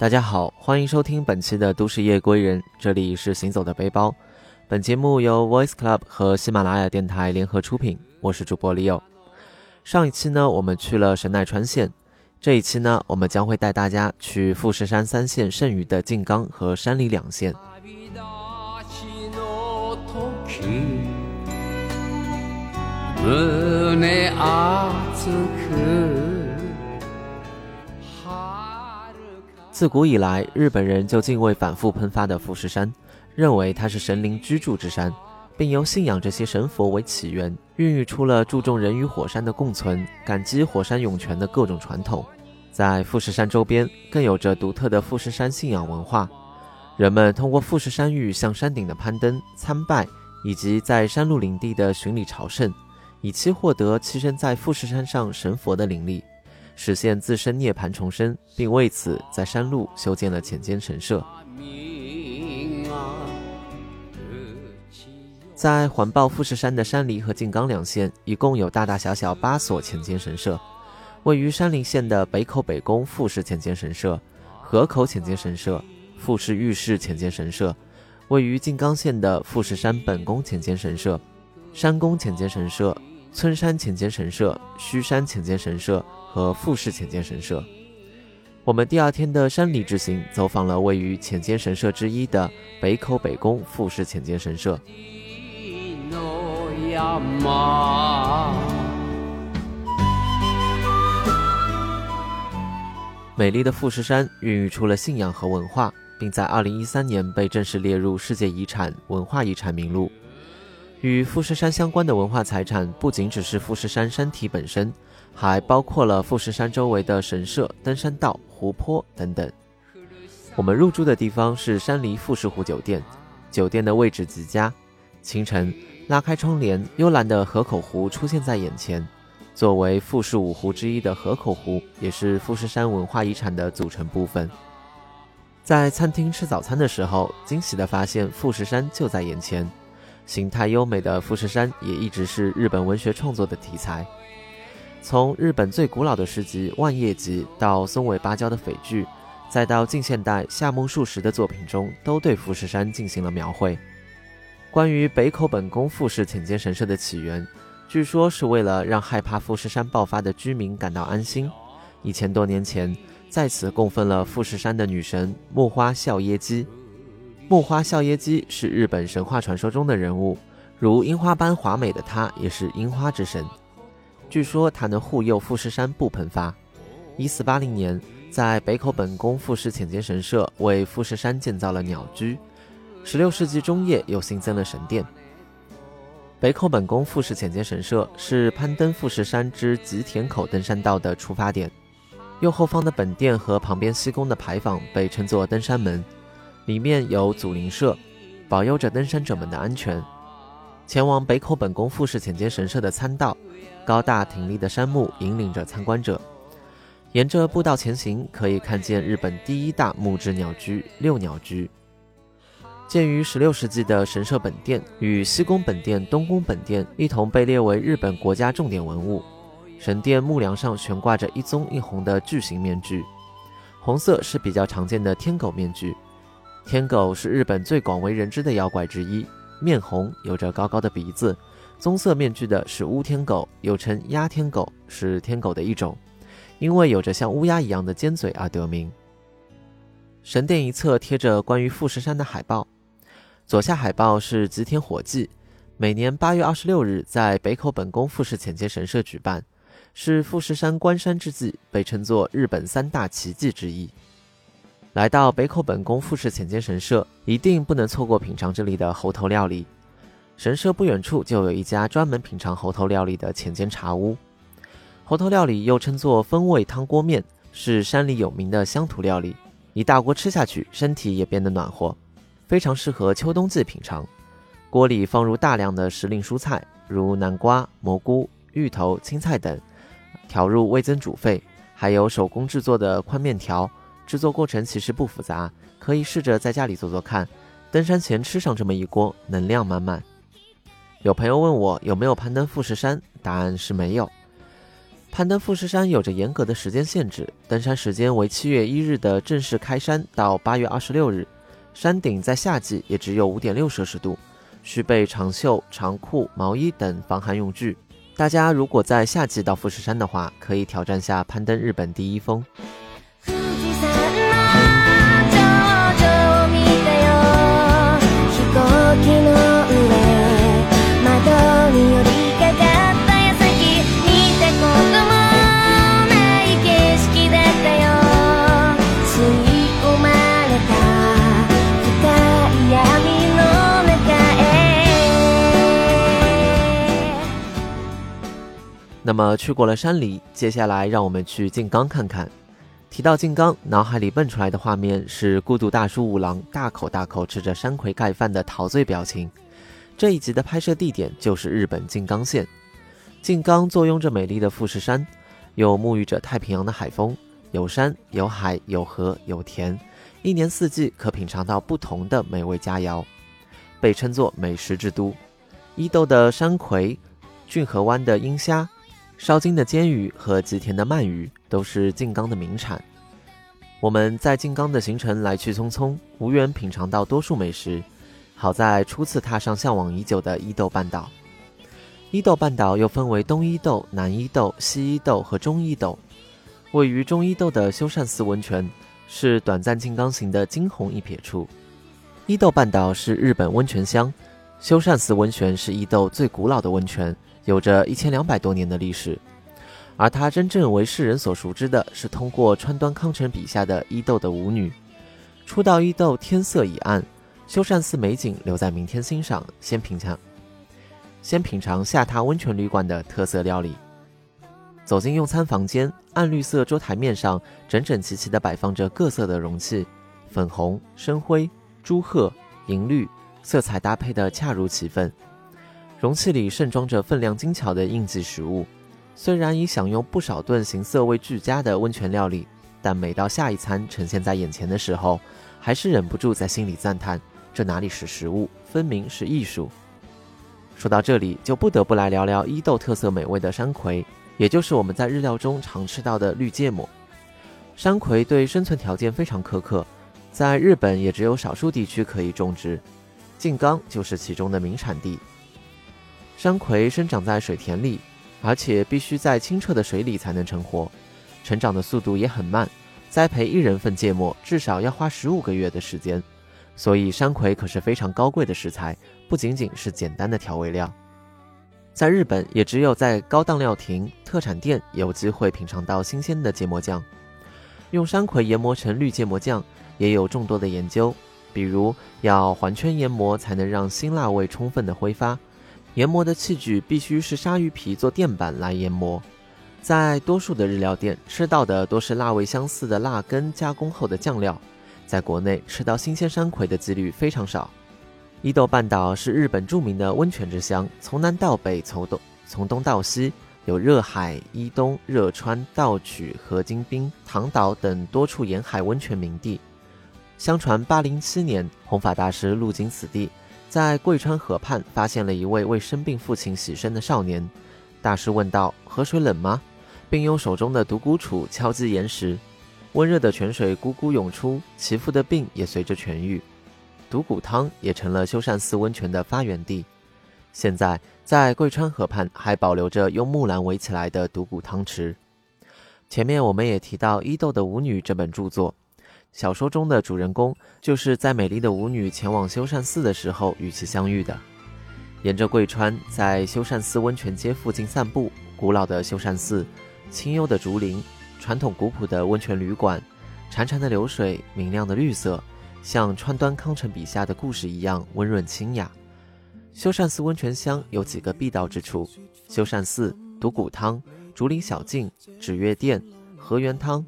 大家好，欢迎收听本期的都市夜归人，这里是行走的背包。本节目由 Voice Club 和喜马拉雅电台联合出品，我是主播 Leo。上一期呢，我们去了神奈川县，这一期呢，我们将会带大家去富士山三县剩余的静冈和山梨两县。自古以来，日本人就敬畏反复喷发的富士山，认为它是神灵居住之山，并由信仰这些神佛为起源，孕育出了注重人与火山的共存、感激火山涌泉的各种传统。在富士山周边，更有着独特的富士山信仰文化。人们通过富士山域向山顶的攀登、参拜，以及在山路领地的巡礼朝圣，以期获得栖身在富士山上神佛的灵力。实现自身涅槃重生，并为此在山路修建了浅间神社。在环抱富士山的山梨和静冈两县，一共有大大小小八所浅间神社。位于山梨县的北口北宫富士浅间神社、河口浅间神社、富士御室浅间神社；位于静冈县的富士山本宫浅间神社、山宫浅间神社、村山浅间神社、须山浅间神社。和富士浅间神社。我们第二天的山里之行，走访了位于浅间神社之一的北口北宫富士浅间神社。美丽的富士山孕育出了信仰和文化，并在2013年被正式列入世界遗产文化遗产名录。与富士山相关的文化财产，不仅只是富士山山体本身。还包括了富士山周围的神社、登山道、湖泊等等。我们入住的地方是山梨富士湖酒店，酒店的位置极佳。清晨拉开窗帘，幽蓝的河口湖出现在眼前。作为富士五湖之一的河口湖，也是富士山文化遗产的组成部分。在餐厅吃早餐的时候，惊喜地发现富士山就在眼前。形态优美的富士山也一直是日本文学创作的题材。从日本最古老的诗集《万叶集》到松尾芭蕉的俳句，再到近现代夏目漱石的作品中，都对富士山进行了描绘。关于北口本宫富士浅间神社的起源，据说是为了让害怕富士山爆发的居民感到安心。一千多年前，在此供奉了富士山的女神木花孝耶姬。木花孝耶姬是日本神话传说中的人物，如樱花般华美的她，也是樱花之神。据说他能护佑富士山不喷发。一四八零年，在北口本宫富士浅间神社为富士山建造了鸟居。十六世纪中叶又新增了神殿。北口本宫富士浅间神社是攀登富士山之吉田口登山道的出发点。右后方的本殿和旁边西宫的牌坊被称作登山门，里面有祖灵社，保佑着登山者们的安全。前往北口本宫富士浅间神社的参道，高大挺立的杉木引领着参观者。沿着步道前行，可以看见日本第一大木质鸟居六鸟居。建于16世纪的神社本殿与西宫本殿、东宫本殿一同被列为日本国家重点文物。神殿木梁上悬挂着一棕一红的巨型面具，红色是比较常见的天狗面具。天狗是日本最广为人知的妖怪之一。面红，有着高高的鼻子，棕色面具的是乌天狗，又称鸦天狗，是天狗的一种，因为有着像乌鸦一样的尖嘴而得名。神殿一侧贴着关于富士山的海报，左下海报是吉田火祭，每年八月二十六日在北口本宫富士浅间神社举办，是富士山观山之际，被称作日本三大奇迹之一。来到北口本宫富士浅间神社，一定不能错过品尝这里的猴头料理。神社不远处就有一家专门品尝猴头料理的浅间茶屋。猴头料理又称作风味汤锅面，是山里有名的乡土料理。一大锅吃下去，身体也变得暖和，非常适合秋冬季品尝。锅里放入大量的时令蔬菜，如南瓜、蘑菇、芋头、青菜等，调入味增煮沸，还有手工制作的宽面条。制作过程其实不复杂，可以试着在家里做做看。登山前吃上这么一锅，能量满满。有朋友问我有没有攀登富士山，答案是没有。攀登富士山有着严格的时间限制，登山时间为七月一日的正式开山到八月二十六日。山顶在夏季也只有五点六摄氏度，需备长袖、长裤、毛衣等防寒用具。大家如果在夏季到富士山的话，可以挑战下攀登日本第一峰。那么去过了山里，接下来让我们去静冈看看。提到静冈，脑海里蹦出来的画面是孤独大叔五郎大口大口吃着山葵盖饭的陶醉表情。这一集的拍摄地点就是日本静冈县。静冈坐拥着美丽的富士山，又沐浴着太平洋的海风，有山有海有河有田，一年四季可品尝到不同的美味佳肴，被称作美食之都。伊豆的山葵，骏河湾的鹰虾。烧金的煎鱼和吉田的鳗鱼都是静冈的名产。我们在静冈的行程来去匆匆，无缘品尝到多数美食。好在初次踏上向往已久的伊豆半岛。伊豆半岛又分为东伊豆、南伊豆、西伊豆和中伊豆。位于中伊豆的修善寺温泉是短暂静冈行的惊鸿一瞥处。伊豆半岛是日本温泉乡，修善寺温泉是伊豆最古老的温泉。有着一千两百多年的历史，而它真正为世人所熟知的是通过川端康成笔下的伊豆的舞女。初到伊豆，天色已暗，修善寺美景留在明天欣赏。先品尝，先品尝下榻温泉旅馆的特色料理。走进用餐房间，暗绿色桌台面上整整齐齐地摆放着各色的容器，粉红、深灰、朱褐、银绿，色彩搭配的恰如其分。容器里盛装着分量精巧的应季食物，虽然已享用不少顿形色味俱佳的温泉料理，但每到下一餐呈现在眼前的时候，还是忍不住在心里赞叹：这哪里是食物，分明是艺术。说到这里，就不得不来聊聊伊豆特色美味的山葵，也就是我们在日料中常吃到的绿芥末。山葵对生存条件非常苛刻，在日本也只有少数地区可以种植，静冈就是其中的名产地。山葵生长在水田里，而且必须在清澈的水里才能成活，成长的速度也很慢。栽培一人份芥末至少要花十五个月的时间，所以山葵可是非常高贵的食材，不仅仅是简单的调味料。在日本，也只有在高档料亭、特产店有机会品尝到新鲜的芥末酱。用山葵研磨成绿芥末酱，也有众多的研究，比如要环圈研磨才能让辛辣味充分的挥发。研磨的器具必须是鲨鱼皮做垫板来研磨，在多数的日料店吃到的都是辣味相似的辣根加工后的酱料，在国内吃到新鲜山葵的几率非常少。伊豆半岛是日本著名的温泉之乡，从南到北，从东从东到西，有热海、伊东、热川、道取、河津滨、唐岛等多处沿海温泉名地。相传八零七年，弘法大师路经此地。在贵川河畔发现了一位为生病父亲洗身的少年，大师问道：“河水冷吗？”并用手中的独孤杵敲击岩石，温热的泉水咕咕涌出，其父的病也随着痊愈。独骨汤也成了修善寺温泉的发源地。现在在贵川河畔还保留着用木栏围起来的独骨汤池。前面我们也提到《伊豆的舞女》这本著作。小说中的主人公就是在美丽的舞女前往修善寺的时候与其相遇的。沿着贵川，在修善寺温泉街附近散步，古老的修善寺，清幽的竹林，传统古朴的温泉旅馆，潺潺的流水，明亮的绿色，像川端康成笔下的故事一样温润清雅。修善寺温泉乡有几个必到之处：修善寺、独骨汤、竹林小径、纸月店、河源汤。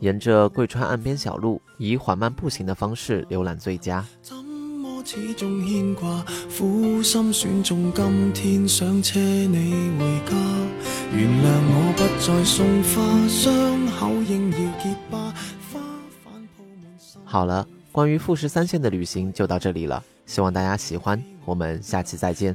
沿着贵川岸边小路，以缓慢步行的方式浏览最佳。好了，关于富士三线的旅行就到这里了，希望大家喜欢，我们下期再见。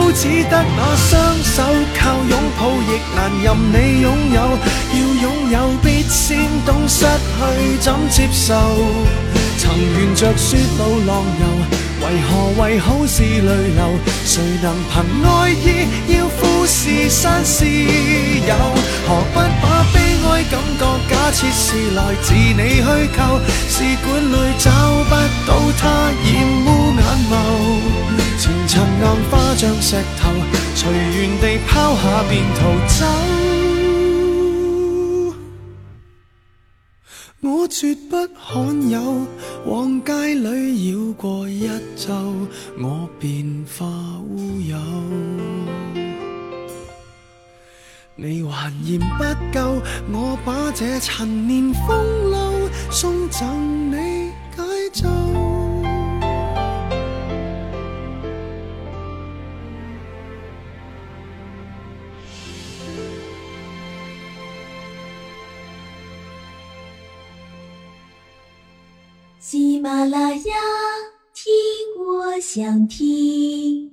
只得那双手靠拥抱，亦难任你拥有。要拥有，必先懂失去怎接受。曾沿着雪路浪游，为何为好事泪流？谁能凭爱意要富士山私有？何不把悲哀感觉假设是来自你虚构？试管里找不到它，染污眼眸。前尘硬化像石头，随缘地抛下便逃走。我绝不罕有，往街里绕过一周，我便化乌有。你还嫌不够，我把这陈年风流送赠你喜马拉雅，听我想听。